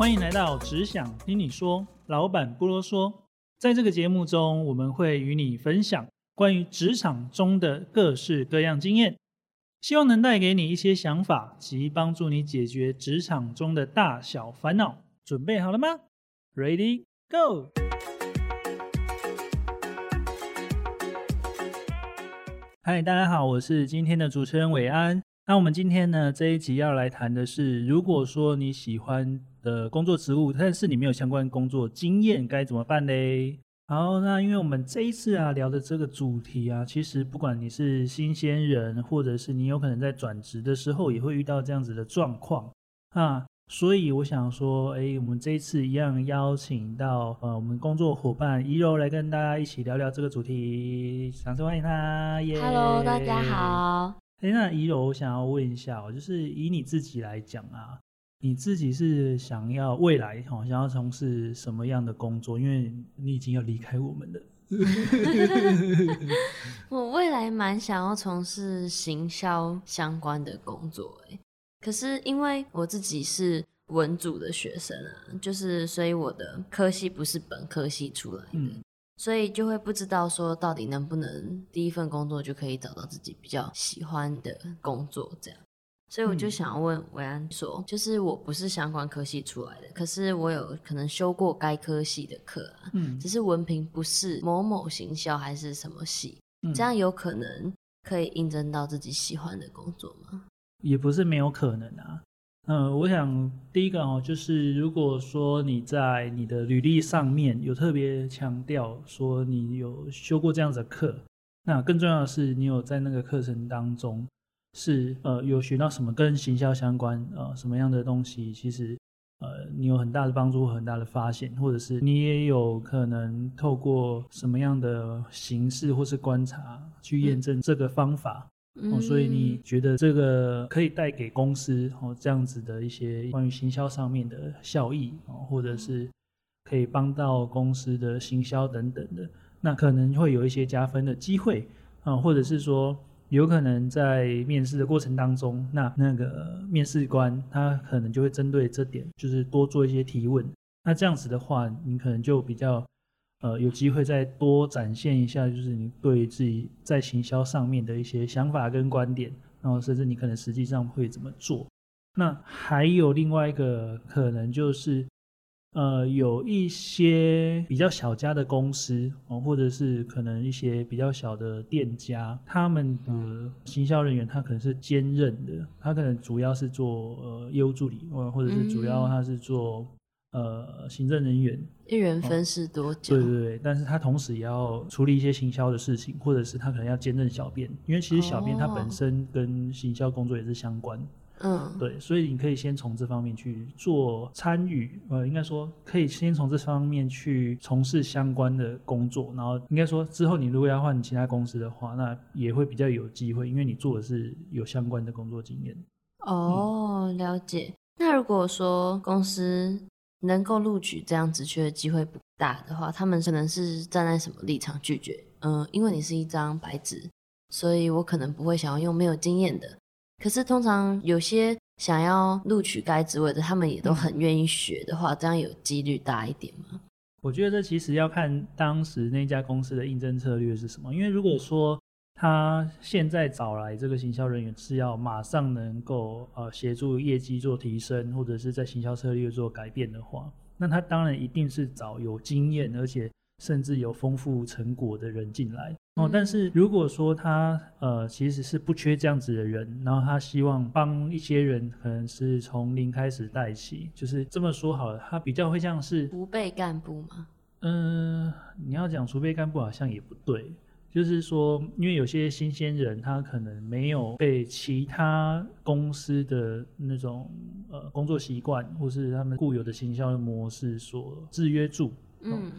欢迎来到只想听你说，老板不啰嗦。在这个节目中，我们会与你分享关于职场中的各式各样经验，希望能带给你一些想法及帮助你解决职场中的大小烦恼。准备好了吗？Ready Go！嗨，大家好，我是今天的主持人伟安。那我们今天呢这一集要来谈的是，如果说你喜欢的工作职务，但是你没有相关工作经验，该怎么办嘞？好，那因为我们这一次啊聊的这个主题啊，其实不管你是新鲜人，或者是你有可能在转职的时候也会遇到这样子的状况啊。所以我想说，哎，我们这一次一样邀请到呃我们工作伙伴怡柔来跟大家一起聊聊这个主题，掌声欢迎他。耶 Hello，大家好。哎，那怡柔，我想要问一下哦，就是以你自己来讲啊，你自己是想要未来哈，想要从事什么样的工作？因为你已经要离开我们了。我未来蛮想要从事行销相关的工作，哎。可是因为我自己是文组的学生啊，就是所以我的科系不是本科系出来的，所以就会不知道说到底能不能第一份工作就可以找到自己比较喜欢的工作这样。所以我就想要问维安说，就是我不是相关科系出来的，可是我有可能修过该科系的课啊，嗯，只是文凭不是某某行销还是什么系，这样有可能可以应征到自己喜欢的工作吗？也不是没有可能啊，嗯，我想第一个哦，就是如果说你在你的履历上面有特别强调说你有修过这样子的课，那更重要的是你有在那个课程当中是呃有学到什么跟行销相关呃什么样的东西，其实呃你有很大的帮助很大的发现，或者是你也有可能透过什么样的形式或是观察去验证这个方法。哦，所以你觉得这个可以带给公司哦这样子的一些关于行销上面的效益哦，或者是可以帮到公司的行销等等的，那可能会有一些加分的机会啊，或者是说有可能在面试的过程当中，那那个面试官他可能就会针对这点，就是多做一些提问，那这样子的话，你可能就比较。呃，有机会再多展现一下，就是你对自己在行销上面的一些想法跟观点，然后甚至你可能实际上会怎么做。那还有另外一个可能就是，呃，有一些比较小家的公司哦，或者是可能一些比较小的店家，他们的行销人员他可能是兼任的，他可能主要是做呃业务助理，或或者是主要他是做。呃，行政人员一人分饰多角，对对对，但是他同时也要处理一些行销的事情，或者是他可能要兼任小编，因为其实小编他本身跟行销工作也是相关，嗯，对，所以你可以先从这方面去做参与，呃，应该说可以先从这方面去从事相关的工作，然后应该说之后你如果要换其他公司的话，那也会比较有机会，因为你做的是有相关的工作经验。哦，了解。那如果说公司能够录取这样子缺的机会不大的话，他们可能是站在什么立场拒绝？嗯，因为你是一张白纸，所以我可能不会想要用没有经验的。可是通常有些想要录取该职位的，他们也都很愿意学的话，这样有几率大一点吗？我觉得这其实要看当时那家公司的应征策略是什么。因为如果说他现在找来这个行销人员是要马上能够呃协助业绩做提升，或者是在行销策略做改变的话，那他当然一定是找有经验，而且甚至有丰富成果的人进来哦。但是如果说他呃其实是不缺这样子的人，然后他希望帮一些人可能是从零开始带起，就是这么说好了，他比较会像是储备干部吗？嗯，你要讲储备干部好像也不对。就是说，因为有些新鲜人，他可能没有被其他公司的那种呃工作习惯，或是他们固有的行销模式所制约住。嗯，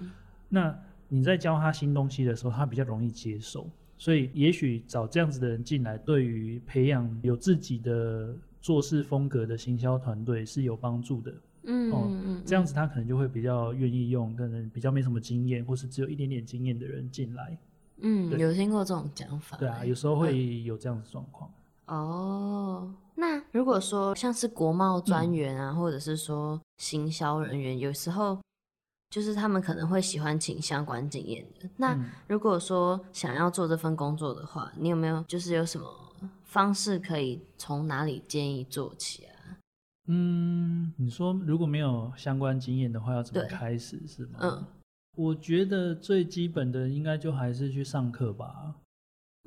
那你在教他新东西的时候，他比较容易接受。所以，也许找这样子的人进来，对于培养有自己的做事风格的行销团队是有帮助的。嗯嗯，这样子他可能就会比较愿意用，可能比较没什么经验，或是只有一点点经验的人进来。嗯，有听过这种讲法。对啊，有时候会有这样子状况。哦，那如果说像是国贸专员啊，或者是说行销人员，有时候就是他们可能会喜欢请相关经验的。那嗯如果说想要做这份工作的话，你有没有就是有什么方式可以从哪里建议做起啊？嗯，你说如果没有相关经验的话，要怎么开始是吗？嗯，我觉得最基本的应该就还是去上课吧。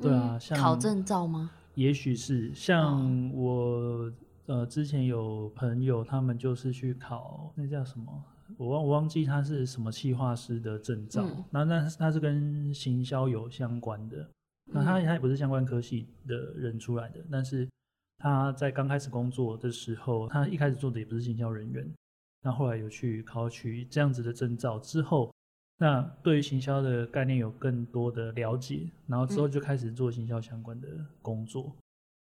对啊嗯像考证照吗？也许是哦像我、呃之前有朋友，他们就是去考那叫什么，我忘我忘记他是什么企划师的证照。嗯，那、那他是跟行销有相关的，那他嗯。他也不是相关科系的人出来的，但是他在刚开始工作的时候，他一开始做的也不是行销人员，那后来有去考取这样子的证照之后，那对于行销的概念有更多的了解，然后之后就开始做行销相关的工作。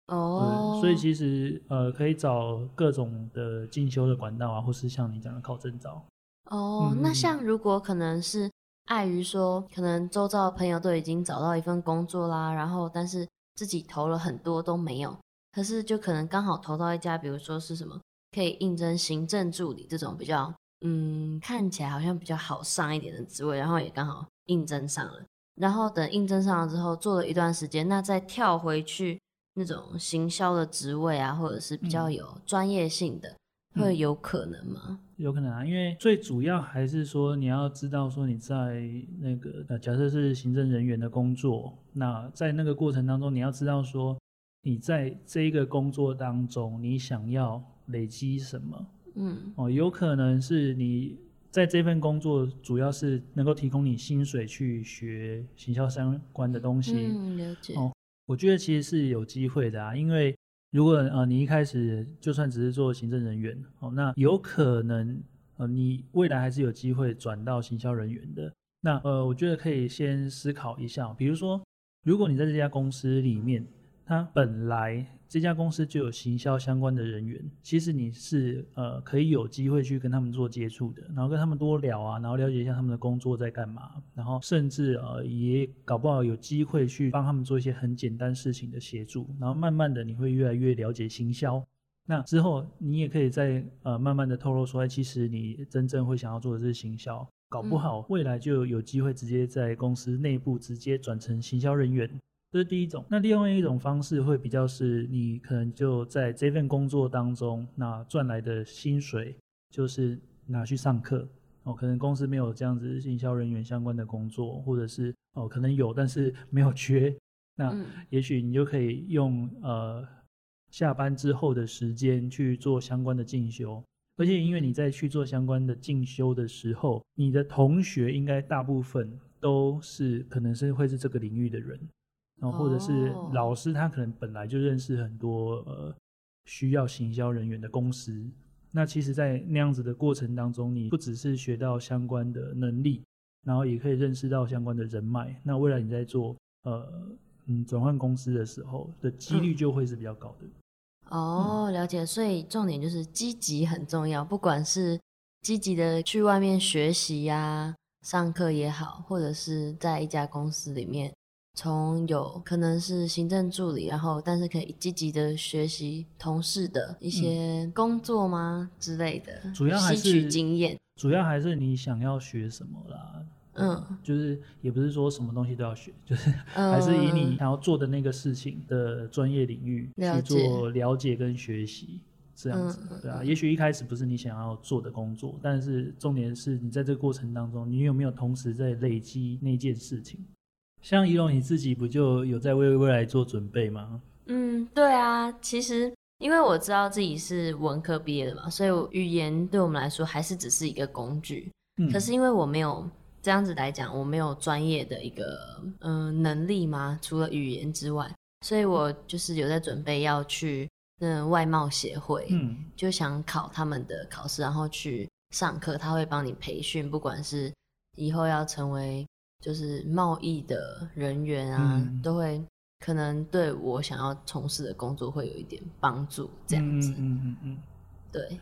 哦。对，，所以其实呃可以找各种的进修的管道啊，或是像你讲的考证照。哦，那像如果可能是碍于说，可能周遭的朋友都已经找到一份工作啦，然后但是自己投了很多都没有，可是就可能刚好投到一家，比如说是什么可以应征行政助理这种比较嗯看起来好像比较好上一点的职位，然后也刚好应征上了，然后等应征上了之后做了一段时间，那再跳回去那种行销的职位啊，或者是比较嗯。有专业性的，嗯会有可能吗？有可能啊，因为最主要还是说你要知道说你在那个呃，假设是行政人员的工作，那在那个过程当中，你要知道说你在这一个工作当中，你想要累积什么嗯哦，有可能是你在这份工作主要是能够提供你薪水去学行销相关的东西，嗯，了解。哦我觉得其实是有机会的啊，因为如果呃你一开始就算只是做行政人员哦，那有可能呃你未来还是有机会转到行销人员的。那呃，我觉得可以先思考一下，比如说，如果你在这家公司里面，它本来这家公司就有行销相关的人员，其实你是呃可以有机会去跟他们做接触的，然后跟他们多聊啊，然后了解一下他们的工作在干嘛，然后甚至呃也搞不好有机会去帮他们做一些很简单事情的协助，然后慢慢的你会越来越了解行销。那之后，你也可以再呃慢慢的透露说，哎，其实你真正会想要做的是行销，搞不嗯好未来就有机会直接在公司内部直接转成行销人员。这是第一种。那另外一种方式会比较是，你可能就在这份工作当中，那赚来的薪水就是拿去上课。哦，可能公司没有这样子营销人员相关的工作，或者是哦，可能有，但是没有缺。那嗯也许你就可以用呃下班之后的时间去做相关的进修，而且因为你在去做相关的进修的时候，你的同学应该大部分都是可能是会是这个领域的人，然后或者是哦老师他可能本来就认识很多呃需要行销人员的公司。那其实，在那样子的过程当中，你不只是学到相关的能力，然后也可以认识到相关的人脉。那未来你在做呃嗯转换公司的时候的几率就会是比较高的。哦，了解。所以重点就是积极很重要，不管是积极的去外面学习呀、上课也好，或者是在一家公司里面，从有可能是行政助理，然后但是可以积极的学习同事的一些工作吗、之类的，嗯主要还吸取是经验。主要还是你想要学什么啦。嗯，就是也不是说什么东西都要学，就是嗯还是以你想要做的那个事情的专业领域去做了解跟学习，这样子嗯，对啊。也许一开始不是你想要做的工作，但是重点是你在这个过程当中，你有没有同时在累积那件事情？像仪龙你自己不就有在为未来做准备吗？嗯，对啊，其实因为我知道自己是文科毕业的嘛，所以语言对我们来说还是只是一个工具。嗯，可是因为我没有这样子来讲，我没有专业的一个嗯、呃能力嘛，除了语言之外，所以我就是有在准备要去嗯外贸协会，嗯就想考他们的考试，然后去上课，他会帮你培训，不管是以后要成为就是贸易的人员啊，嗯都会可能对我想要从事的工作会有一点帮助，这样子。嗯嗯嗯嗯。对，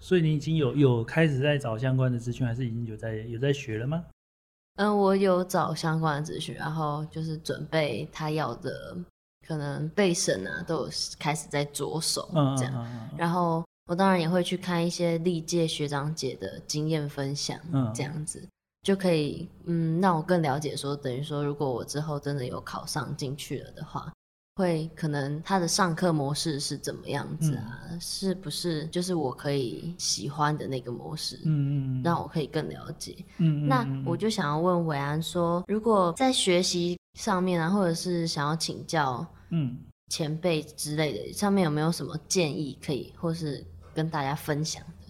所以你已经有有开始在找相关的资讯，还是已经有在有在学了吗？嗯，我有找相关的资讯，然后就是准备他要的可可能备审啊，都有开始在着手嗯这样。嗯嗯然后我当然也会去看一些历届学长姐的经验分享，嗯这样子就可以嗯让我更了解说，等于说如果我之后真的有考上进去了的话，会可能他的上课模式是怎么样子啊？嗯是不是就是我可以喜欢的那个模式？嗯嗯嗯，让我可以更了解。嗯嗯那嗯我就想要问伟安说，如果在学习上面啊，或者是想要请教嗯前辈之类的，上面有没有什么建议可以，或是跟大家分享的？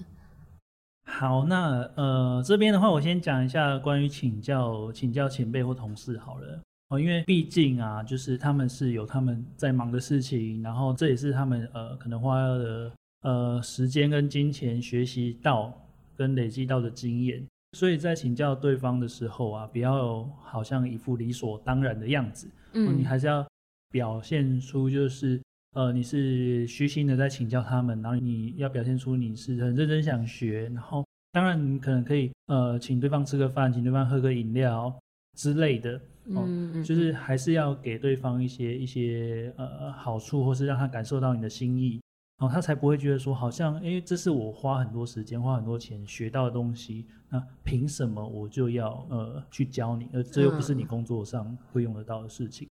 好，那呃这边的话，我先讲一下关于请教请教前辈或同事好了。哦，因为毕竟啊，就是他们是有他们在忙的事情，然后这也是他们呃可能花了呃时间跟金钱学习到跟累积到的经验，所以在请教对方的时候啊，不要好像一副理所当然的样子，哦你嗯还是要表现出就是呃你是虚心的在请教他们，然后你要表现出你是很认真想学，然后当然你可能可以呃请对方吃个饭，请对方喝个饮料之类的，哦嗯嗯，就是还是要给对方一些一些呃好处，或是让他感受到你的心意。然后他才不会觉得说，好像，诶，这是我花很多时间、花很多钱学到的东西，那凭什么我就要呃去教你？而这又不是你嗯工作上会用得到的事情。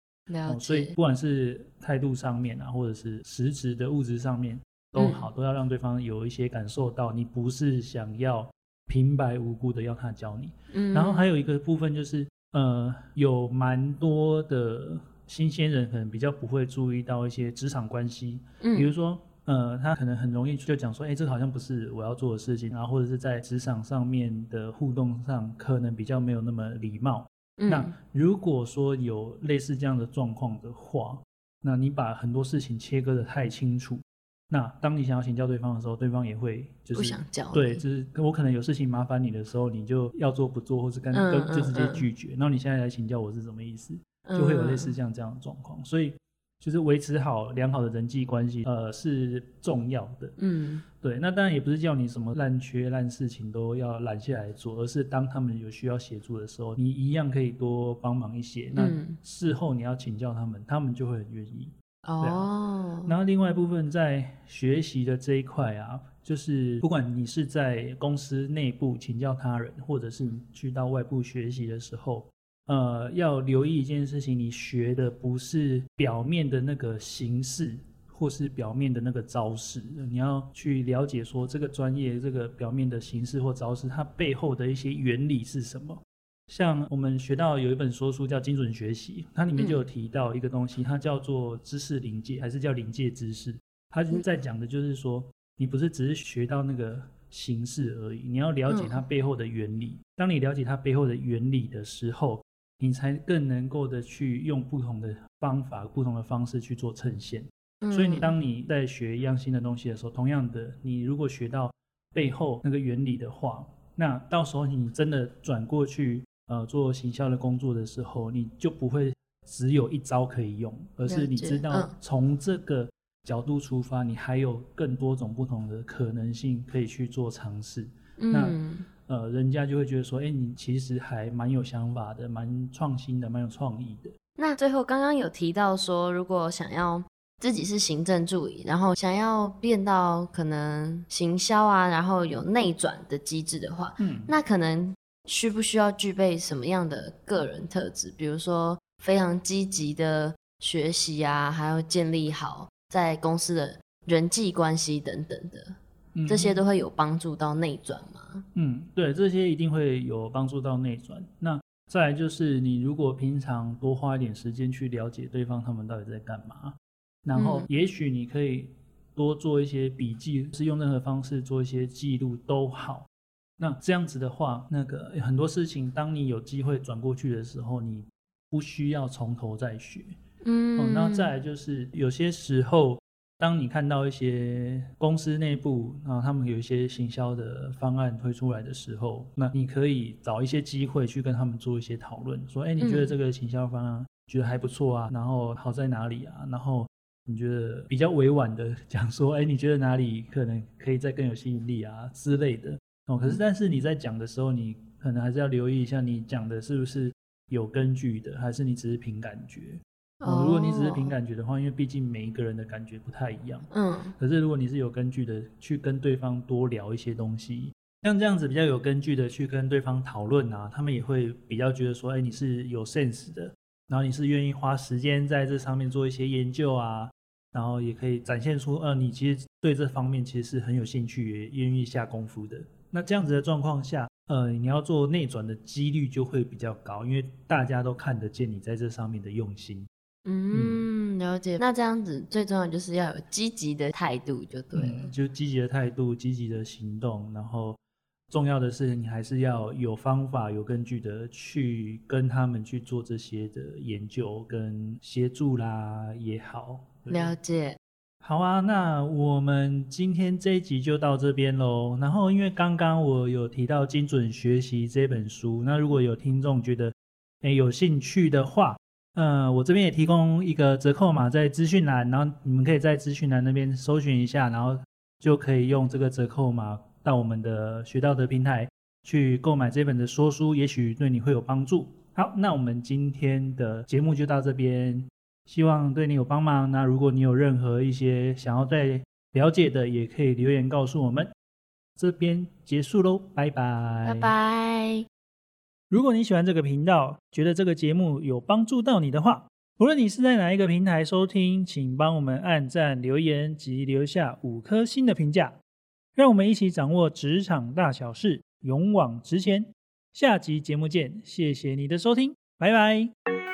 所以不。管是态度上面啊，或者是实质的物质上面都嗯好，都要让对方有一些感受到，你不是想要平白无故的要他教你。嗯，然后还有一个部分就是，呃，有蛮多的新鲜人可能比较不会注意到一些职场关系，嗯比如嗯说。呃，他可能很容易就讲说，哎，这个好像不是我要做的事情，然后或者是在职场上面的互动上，可能比较没有那么礼貌。那嗯如果说有类似这样的状况的话，那你把很多事情切割的太清楚，那当你想要请教对方的时候，对方也会就是不想教对，就是我可能有事情麻烦你的时候，你就要做不做，或是跟嗯跟就直接拒绝。然后你现在来请教我是什么意思，就会有类似像这样的状况。所以就是维持好良好的人际关系，呃，是重要的。嗯对，那当然也不是叫你什么烂缺烂事情都要揽下来做，而是当他们有需要协助的时候，你一样可以多帮忙一些。那嗯事后你要请教他们，他们就会很愿意。哦，然后另外一部分在学习的这一块啊，就是不管你是在公司内部请教他人，或者是你去到外部学习的时候，呃，要留意一件事情，你学的不是表面的那个形式，或是表面的那个招式，你要去了解说这个专业这个表面的形式或招式，它背后的一些原理是什么。像我们学到有一本说书叫《精准学习》，它里面就有提到一个东西，它叫做知识临界，还是叫临界知识？它就是在讲的就是说，你不是只是学到那个形式而已，你要了解它背后的原理。当你了解它背后的原理的时候，你才更能够的去用不同的方法、不同的方式去做呈现。所以你嗯当你在学一样新的东西的时候，同样的，你如果学到背后那个原理的话，那到时候你真的转过去呃做行销的工作的时候，你就不会只有一招可以用，而是你知道从这个角度出发，你还有更多种不同的可能性可以去做尝试。那嗯呃，人家就会觉得说，哎，你其实还蛮有想法的，蛮创新的，蛮有创意的。那最后刚刚有提到说，如果想要自己是行政助理，然后想要变到可能行销啊，然后有内转的机制的话，嗯，那可能需不需要具备什么样的个人特质？比如说非常积极的学习啊，还要建立好在公司的人际关系等等的，嗯这些都会有帮助到内转吗？嗯，对，这些一定会有帮助到内转。那再来就是，你如果平常多花一点时间去了解对方他们到底在干嘛，然后嗯也许你可以多做一些笔记，是用任何方式做一些记录都好。那这样子的话，那个很多事情，当你有机会转过去的时候，你不需要从头再学。嗯，哦，那再来就是有些时候，当你看到一些公司内部啊，他们有一些行销的方案推出来的时候，那你可以找一些机会去跟他们做一些讨论，说，哎，你觉得嗯这个行销方案觉得还不错啊，然后好在哪里啊？然后你觉得比较委婉的讲说，哎，你觉得哪里可能可以再更有吸引力啊之类的。哦，可是但是你在讲的时候，你可能还是要留意一下，你讲的是不是有根据的，还是你只是凭感觉。哦，如果你只是凭哦感觉的话，因为毕竟每一个人的感觉不太一样。嗯可是如果你是有根据的，去跟对方多聊一些东西，像这样子比较有根据的去跟对方讨论啊，他们也会比较觉得说，哎，你是有 sense 的，然后你是愿意花时间在这上面做一些研究啊，然后也可以展现出，呃，你其实对这方面其实是很有兴趣，也愿意下功夫的。那这样子的状况下，呃，你要做内转的几率就会比较高，因为大家都看得见你在这上面的用心。嗯，了解。那这样子最重要就是要有积极的态度，就对了。嗯，就积极的态度、积极的行动，然后重要的是你还是要有方法、有根据的去跟他们去做这些的研究跟协助啦也好。了解。好啊，那我们今天这一集就到这边喽。然后，因为刚刚我有提到《精准学习》这本书，那如果有听众觉得诶有兴趣的话，呃，我这边也提供一个折扣码在资讯栏，然后你们可以在资讯栏那边搜寻一下，然后就可以用这个折扣码到我们的学到的平台去购买这本的说书，也许对你会有帮助。好，那我们今天的节目就到这边。希望对你有帮忙。那如果你有任何一些想要再了解的，也可以留言告诉我们。这边结束喽，拜拜，拜。拜。如果你喜欢这个频道，觉得这个节目有帮助到你的话，无论你是在哪一个平台收听，请帮我们按赞、留言及留下五颗星的评价，让我们一起掌握职场大小事，勇往直前。下集节目见，谢谢你的收听，拜拜。